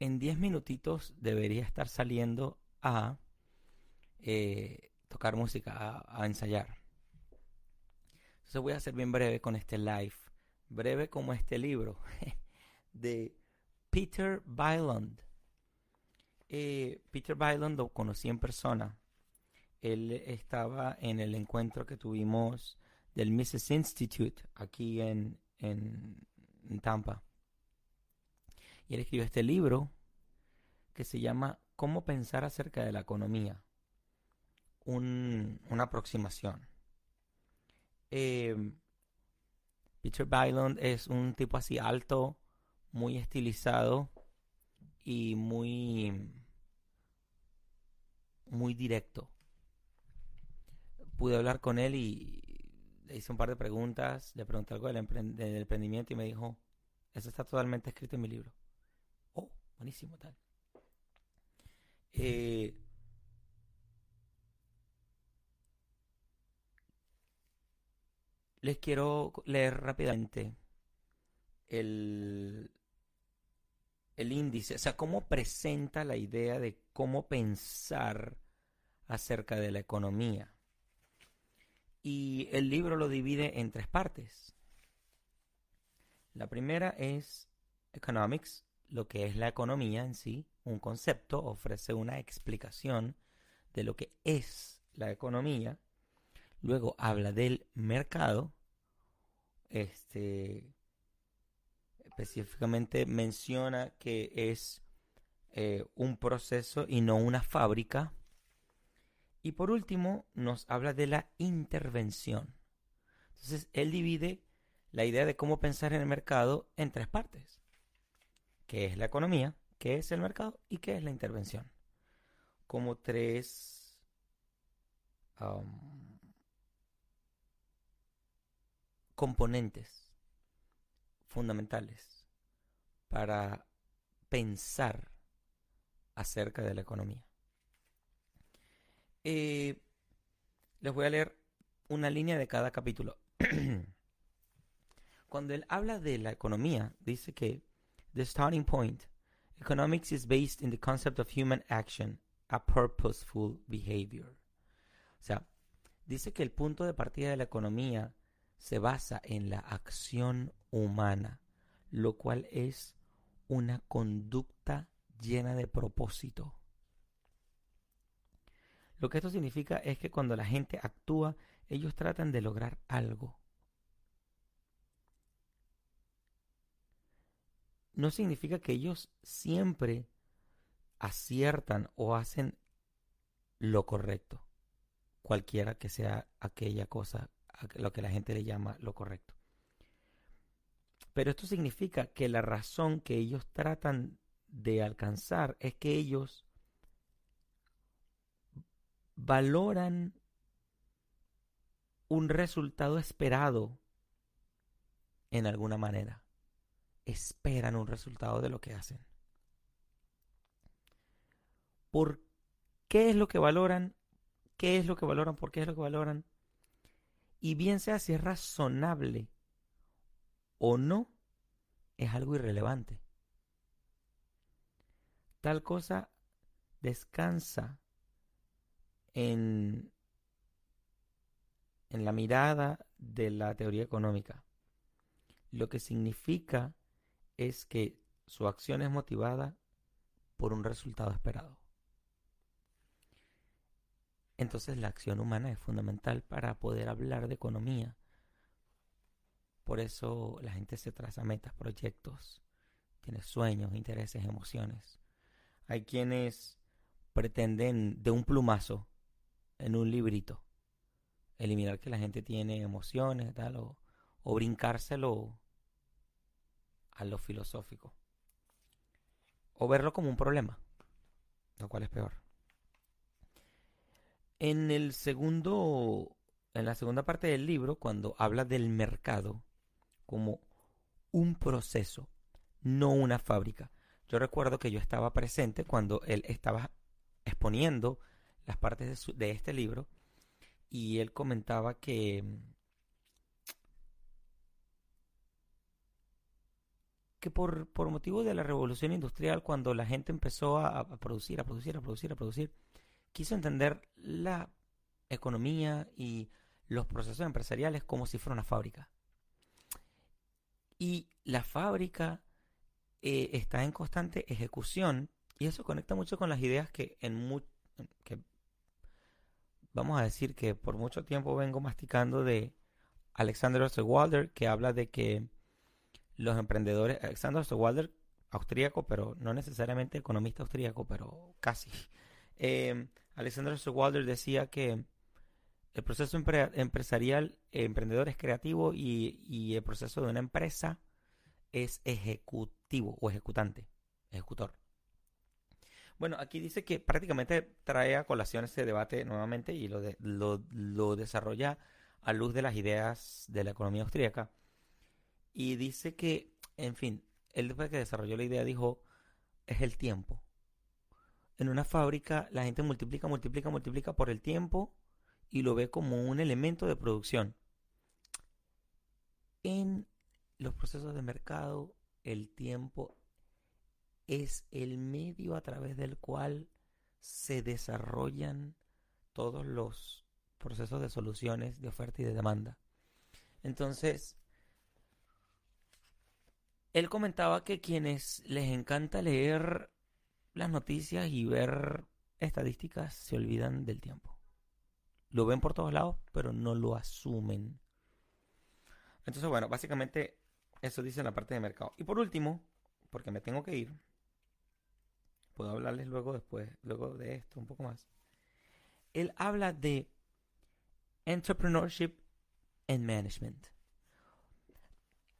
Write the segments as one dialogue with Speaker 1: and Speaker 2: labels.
Speaker 1: en 10 minutitos debería estar saliendo a eh, tocar música, a, ensayar. Entonces voy a ser bien breve con este live, breve como este libro de Peter Byland. Eh, Peter Byland lo conocí en persona. Él estaba en el encuentro que tuvimos del Mises Institute aquí en, en Tampa. Y él escribió este libro que se llama Cómo pensar acerca de la economía. una aproximación. Eh, Peter Byland es un tipo así alto, muy estilizado y muy muy directo. Pude hablar con él y le hice un par de preguntas, le pregunté algo del, emprendimiento y me dijo, eso está totalmente escrito en mi libro. Buenísimo tal. Eh, les quiero leer rápidamente el, el índice, o sea, cómo presenta la idea de cómo pensar acerca de la economía. Y el libro lo divide en tres partes. La primera es Economics, lo que es la economía en sí, un concepto, ofrece una explicación de lo que es la economía. Luego habla del mercado, este, específicamente menciona que es eh, un proceso y no una fábrica. Y por último, nos habla de la intervención. Entonces, él divide la idea de cómo pensar en el mercado en tres partes. ¿Qué es la economía? ¿Qué es el mercado? ¿Y qué es la intervención? Como tres componentes fundamentales para pensar acerca de la economía. Eh, les voy a leer una línea de cada capítulo. Cuando él habla de la economía, dice que the starting point, economics is based in the concept of human action, a purposeful behavior. O sea, dice que el punto de partida de la economía se basa en la acción humana, lo cual es una conducta llena de propósito. Lo que esto significa es que cuando la gente actúa, ellos tratan de lograr algo. No significa que ellos siempre aciertan o hacen lo correcto, cualquiera que sea aquella cosa lo que la gente le llama lo correcto. Pero esto significa que la razón que ellos tratan de alcanzar es que ellos valoran un resultado esperado en alguna manera. Esperan un resultado de lo que hacen. ¿Por qué es lo que valoran? ¿Qué es lo que valoran? ¿Por qué es lo que valoran? y bien sea si es razonable o no, es algo irrelevante. Tal cosa descansa en, en la mirada de la teoría económica. Lo que significa es que su acción es motivada por un resultado esperado. Entonces la acción humana es fundamental para poder hablar de economía. Por eso la gente se traza metas, proyectos, tiene sueños, intereses, emociones. Hay quienes pretenden de un plumazo en un librito eliminar que la gente tiene emociones tal o, o brincárselo a lo filosófico o verlo como un problema, lo cual es peor. En el segundo, en la segunda parte del libro, cuando habla del mercado como un proceso, no una fábrica. Yo recuerdo que yo estaba presente cuando él estaba exponiendo las partes de, de este libro y él comentaba que que por, por motivo de la revolución industrial, cuando la gente empezó a, producir, a producir, a producir, a producir, quiso entender la economía y los procesos empresariales como si fuera una fábrica. Y la fábrica eh, está en constante ejecución y eso conecta mucho con las ideas que en que vamos a decir que por mucho tiempo vengo masticando de Alexander Osterwalder que habla de que los emprendedores Alexander Osterwalder austríaco pero no necesariamente economista austríaco pero casi eh, Alexander Osterwalder decía que el proceso empresarial, emprendedor es creativo y, el proceso de una empresa es ejecutivo o ejecutante, ejecutor. Bueno, aquí dice que prácticamente trae a colación ese debate nuevamente y lo, lo, desarrolla a luz de las ideas de la economía austríaca. Y dice que, en fin, él después que desarrolló la idea dijo, es el tiempo. En una fábrica la gente multiplica, multiplica, multiplica por el tiempo y lo ve como un elemento de producción. En los procesos de mercado, el tiempo es el medio a través del cual se desarrollan todos los procesos de soluciones de oferta y de demanda. Entonces, él comentaba que quienes les encanta leer las noticias y ver estadísticas se olvidan del tiempo. Lo ven por todos lados, pero no lo asumen. Entonces, bueno, básicamente eso dice en la parte de mercado. Y por último, porque me tengo que ir, puedo hablarles luego después, luego de esto un poco más. Él habla de entrepreneurship and management.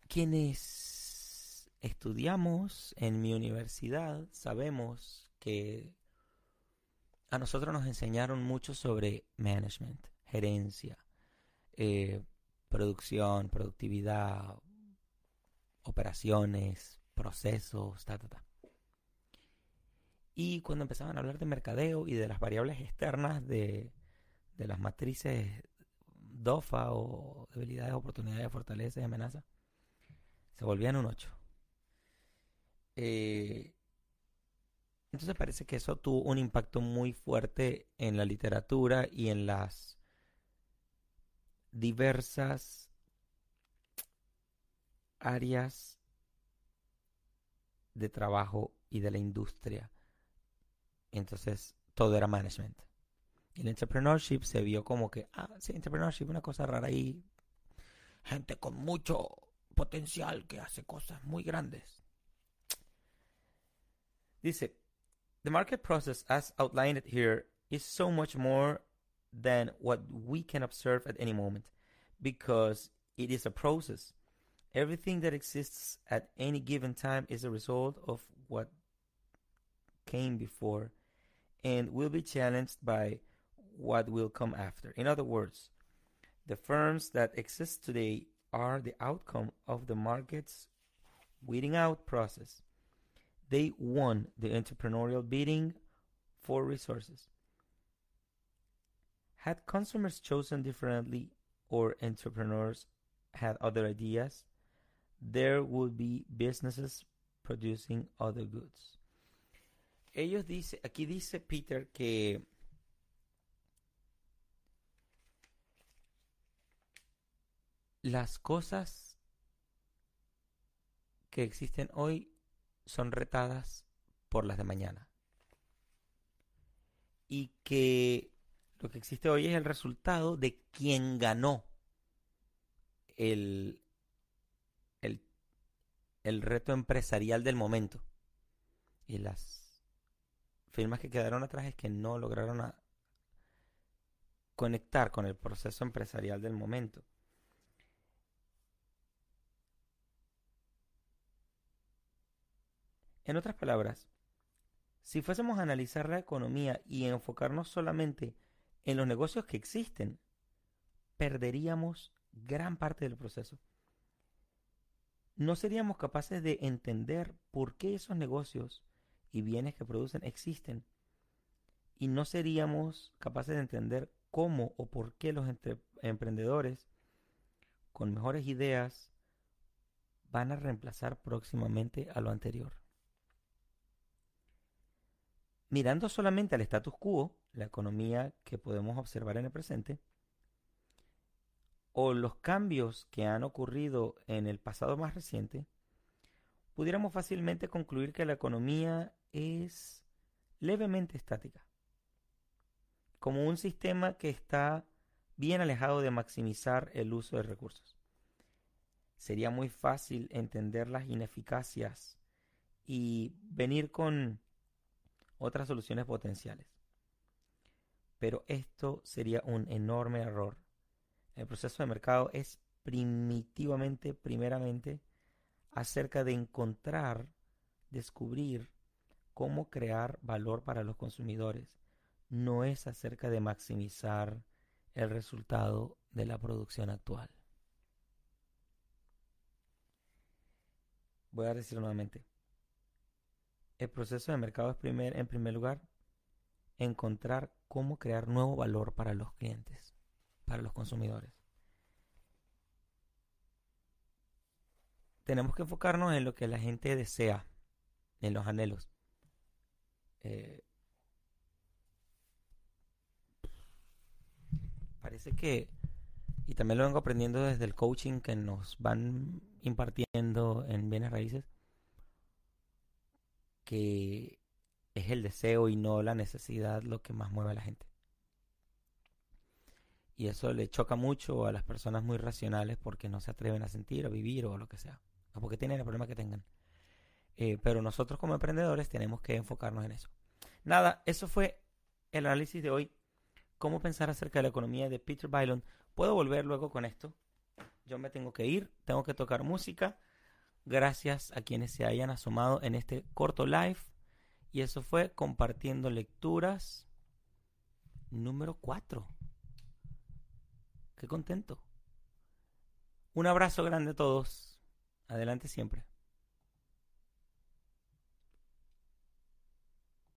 Speaker 1: Quienes estudiamos en mi universidad sabemos que a nosotros nos enseñaron mucho sobre management, gerencia, eh, producción, productividad, operaciones, procesos, ta, ta, ta. Y cuando empezaban a hablar de mercadeo y de las variables externas de, de las matrices DOFA o debilidades, oportunidades, fortalezas y amenazas, se volvían un 8. Eh, entonces parece que eso tuvo un impacto muy fuerte en la literatura y en las diversas áreas de trabajo y de la industria. Entonces todo era management. Y el entrepreneurship se vio como que, ah, sí, entrepreneurship, una cosa rara ahí. Gente con mucho potencial que hace cosas muy grandes. Dice, The market process, as outlined here, is so much more than what we can observe at any moment because it is a process. Everything that exists at any given time is a result of what came before and will be challenged by what will come after. In other words, the firms that exist today are the outcome of the market's weeding out process. They won the entrepreneurial bidding for resources. Had consumers chosen differently or entrepreneurs had other ideas, there would be businesses producing other goods. Ellos dice, aquí dice Peter que las cosas que existen hoy son retadas por las de mañana. Y que lo que existe hoy es el resultado de quien ganó el, el, el reto empresarial del momento. Y las firmas que quedaron atrás es que no lograron conectar con el proceso empresarial del momento. En otras palabras, si fuésemos a analizar la economía y enfocarnos solamente en los negocios que existen, perderíamos gran parte del proceso. No seríamos capaces de entender por qué esos negocios y bienes que producen existen. Y no seríamos capaces de entender cómo o por qué los emprendedores con mejores ideas van a reemplazar próximamente a lo anterior. Mirando solamente al status quo, la economía que podemos observar en el presente, o los cambios que han ocurrido en el pasado más reciente, pudiéramos fácilmente concluir que la economía es levemente estática, como un sistema que está bien alejado de maximizar el uso de recursos. Sería muy fácil entender las ineficacias y venir con otras soluciones potenciales. Pero esto sería un enorme error. El proceso de mercado es primitivamente, primeramente, acerca de encontrar, descubrir cómo crear valor para los consumidores. No es acerca de maximizar el resultado de la producción actual. Voy a decirlo nuevamente. El proceso de mercado es primer, en primer lugar encontrar cómo crear nuevo valor para los clientes, para los consumidores. tenemos que enfocarnos en lo que la gente desea, en los anhelos. Eh, parece que, y también lo vengo aprendiendo desde el coaching que nos van impartiendo en bienes raíces, que es el deseo y no la necesidad lo que más mueve a la gente. Y eso le choca mucho a las personas muy racionales porque no se atreven a sentir o vivir o lo que sea o porque tienen el problema que tengan. Eh, pero nosotros como emprendedores tenemos que enfocarnos en eso. Nada, eso fue el análisis de hoy. Cómo pensar acerca de la economía de Peter Bylon. Puedo volver luego con esto. Yo me tengo que ir, tengo que tocar música. Gracias a quienes se hayan asomado en este corto live. Y eso fue compartiendo lecturas número 4. Qué contento. Un abrazo grande a todos. Adelante siempre.